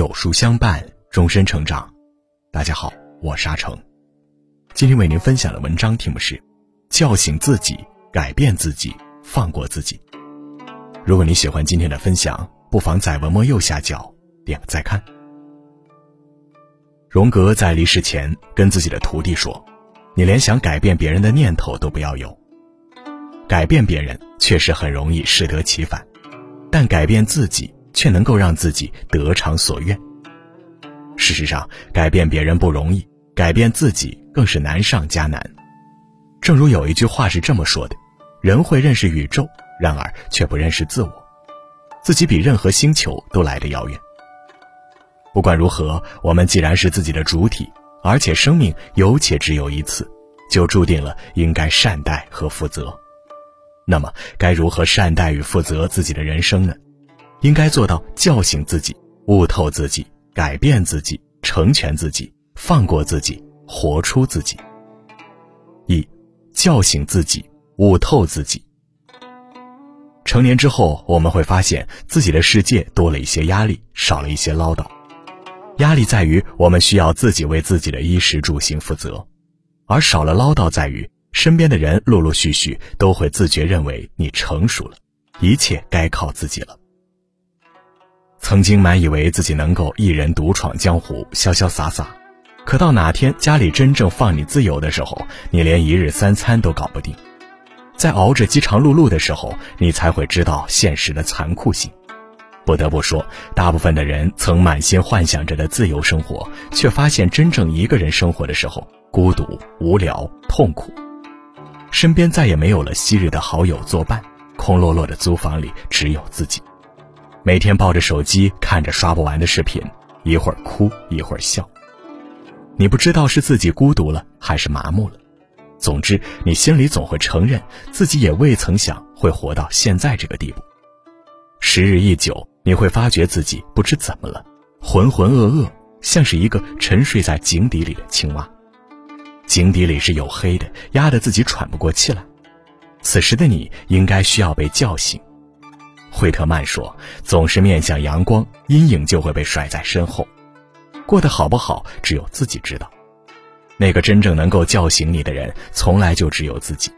有书相伴，终身成长。大家好，我是阿成。今天为您分享的文章题目是：叫醒自己，改变自己，放过自己。如果你喜欢今天的分享，不妨在文末右下角点个再看。荣格在离世前跟自己的徒弟说：“你连想改变别人的念头都不要有。改变别人确实很容易适得其反，但改变自己。”却能够让自己得偿所愿。事实上，改变别人不容易，改变自己更是难上加难。正如有一句话是这么说的：“人会认识宇宙，然而却不认识自我，自己比任何星球都来得遥远。”不管如何，我们既然是自己的主体，而且生命有且只有一次，就注定了应该善待和负责。那么，该如何善待与负责自己的人生呢？应该做到叫醒自己、悟透自己、改变自己、成全自己、放过自己、活出自己。一、叫醒自己、悟透自己。成年之后，我们会发现自己的世界多了一些压力，少了一些唠叨。压力在于我们需要自己为自己的衣食住行负责，而少了唠叨在于身边的人陆陆续续都会自觉认为你成熟了，一切该靠自己了。曾经满以为自己能够一人独闯江湖，潇潇洒洒，可到哪天家里真正放你自由的时候，你连一日三餐都搞不定。在熬着饥肠辘辘的时候，你才会知道现实的残酷性。不得不说，大部分的人曾满心幻想着的自由生活，却发现真正一个人生活的时候，孤独、无聊、痛苦。身边再也没有了昔日的好友作伴，空落落的租房里只有自己。每天抱着手机看着刷不完的视频，一会儿哭一会儿笑。你不知道是自己孤独了还是麻木了，总之你心里总会承认自己也未曾想会活到现在这个地步。时日一久，你会发觉自己不知怎么了，浑浑噩噩，像是一个沉睡在井底里的青蛙。井底里是黝黑的，压得自己喘不过气来。此时的你应该需要被叫醒。惠特曼说：“总是面向阳光，阴影就会被甩在身后。过得好不好，只有自己知道。那个真正能够叫醒你的人，从来就只有自己。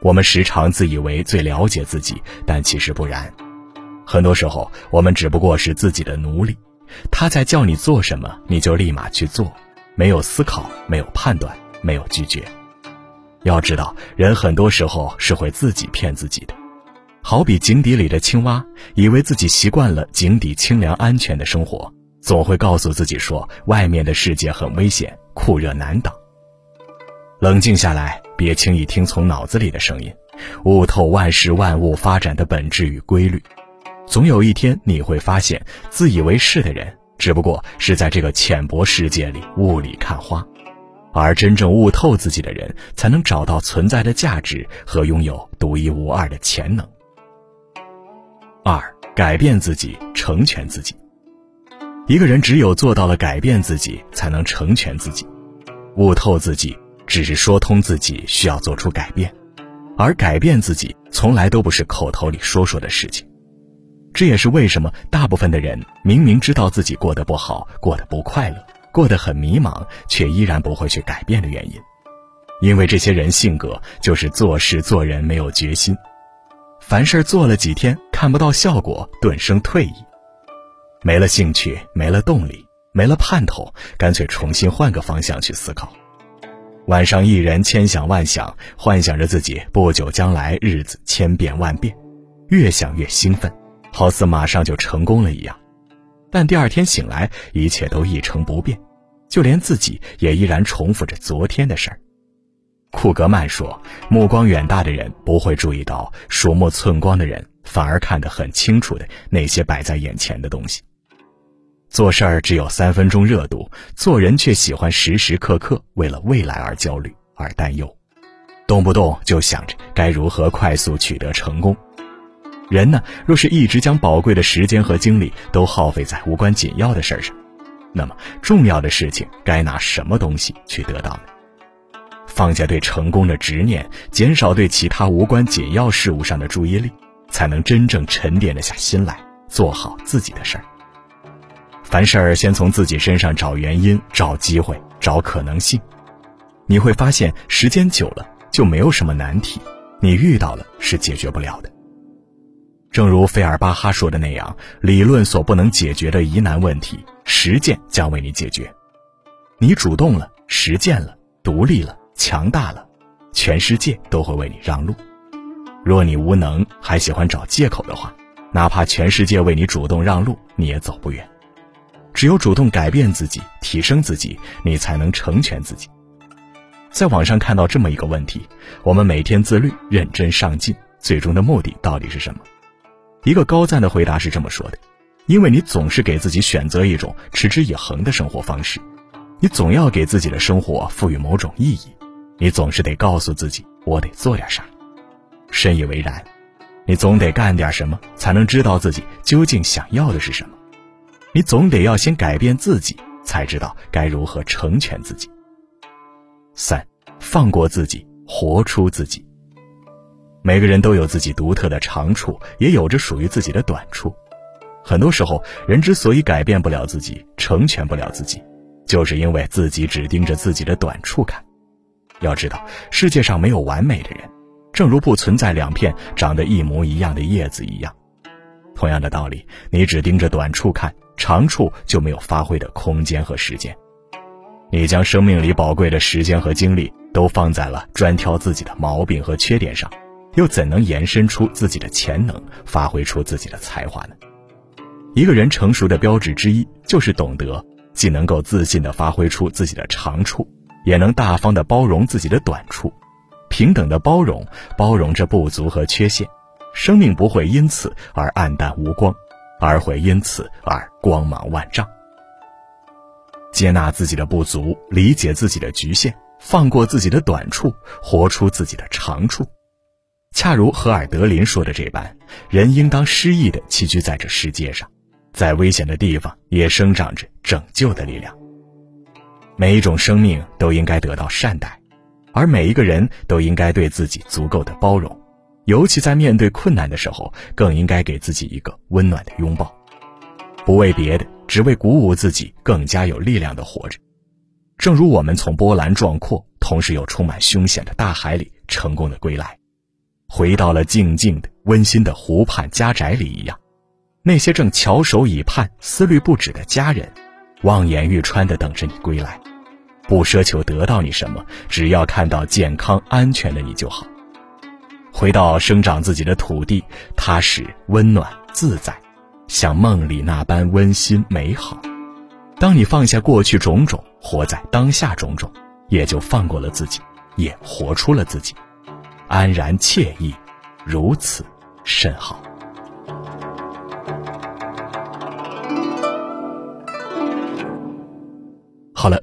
我们时常自以为最了解自己，但其实不然。很多时候，我们只不过是自己的奴隶。他在叫你做什么，你就立马去做，没有思考，没有判断，没有拒绝。要知道，人很多时候是会自己骗自己的。”好比井底里的青蛙，以为自己习惯了井底清凉安全的生活，总会告诉自己说外面的世界很危险，酷热难挡。冷静下来，别轻易听从脑子里的声音，悟透万事万物发展的本质与规律。总有一天你会发现，自以为是的人，只不过是在这个浅薄世界里雾里看花，而真正悟透自己的人，才能找到存在的价值和拥有独一无二的潜能。二，改变自己，成全自己。一个人只有做到了改变自己，才能成全自己。悟透自己，只是说通自己需要做出改变，而改变自己从来都不是口头里说说的事情。这也是为什么大部分的人明明知道自己过得不好，过得不快乐，过得很迷茫，却依然不会去改变的原因。因为这些人性格就是做事做人没有决心。凡事做了几天看不到效果，顿生退意，没了兴趣，没了动力，没了盼头，干脆重新换个方向去思考。晚上一人千想万想，幻想着自己不久将来日子千变万变，越想越兴奋，好似马上就成功了一样。但第二天醒来，一切都一成不变，就连自己也依然重复着昨天的事儿。库格曼说：“目光远大的人不会注意到鼠目寸光的人反而看得很清楚的那些摆在眼前的东西。做事儿只有三分钟热度，做人却喜欢时时刻刻为了未来而焦虑而担忧，动不动就想着该如何快速取得成功。人呢，若是一直将宝贵的时间和精力都耗费在无关紧要的事儿上，那么重要的事情该拿什么东西去得到呢？”放下对成功的执念，减少对其他无关紧要事物上的注意力，才能真正沉淀得下心来，做好自己的事儿。凡事儿先从自己身上找原因、找机会、找可能性，你会发现时间久了就没有什么难题，你遇到了是解决不了的。正如费尔巴哈说的那样，理论所不能解决的疑难问题，实践将为你解决。你主动了，实践了，独立了，强大了，全世界都会为你让路。若你无能，还喜欢找借口的话，哪怕全世界为你主动让路，你也走不远。只有主动改变自己，提升自己，你才能成全自己。在网上看到这么一个问题：我们每天自律、认真上进，最终的目的到底是什么？一个高赞的回答是这么说的：因为你总是给自己选择一种持之以恒的生活方式，你总要给自己的生活赋予某种意义，你总是得告诉自己，我得做点啥。深以为然，你总得干点什么，才能知道自己究竟想要的是什么。你总得要先改变自己，才知道该如何成全自己。三，放过自己，活出自己。每个人都有自己独特的长处，也有着属于自己的短处。很多时候，人之所以改变不了自己，成全不了自己，就是因为自己只盯着自己的短处看。要知道，世界上没有完美的人，正如不存在两片长得一模一样的叶子一样。同样的道理，你只盯着短处看。长处就没有发挥的空间和时间，你将生命里宝贵的时间和精力都放在了专挑自己的毛病和缺点上，又怎能延伸出自己的潜能，发挥出自己的才华呢？一个人成熟的标志之一，就是懂得既能够自信地发挥出自己的长处，也能大方的包容自己的短处，平等的包容，包容着不足和缺陷，生命不会因此而黯淡无光。而会因此而光芒万丈。接纳自己的不足，理解自己的局限，放过自己的短处，活出自己的长处。恰如荷尔德林说的这般，人应当诗意的栖居在这世界上，在危险的地方也生长着拯救的力量。每一种生命都应该得到善待，而每一个人都应该对自己足够的包容。尤其在面对困难的时候，更应该给自己一个温暖的拥抱，不为别的，只为鼓舞自己更加有力量的活着。正如我们从波澜壮阔，同时又充满凶险的大海里成功的归来，回到了静静的、温馨的湖畔家宅里一样，那些正翘首以盼、思虑不止的家人，望眼欲穿的等着你归来，不奢求得到你什么，只要看到健康安全的你就好。回到生长自己的土地，踏实、温暖、自在，像梦里那般温馨美好。当你放下过去种种，活在当下种种，也就放过了自己，也活出了自己，安然惬意，如此甚好。好了，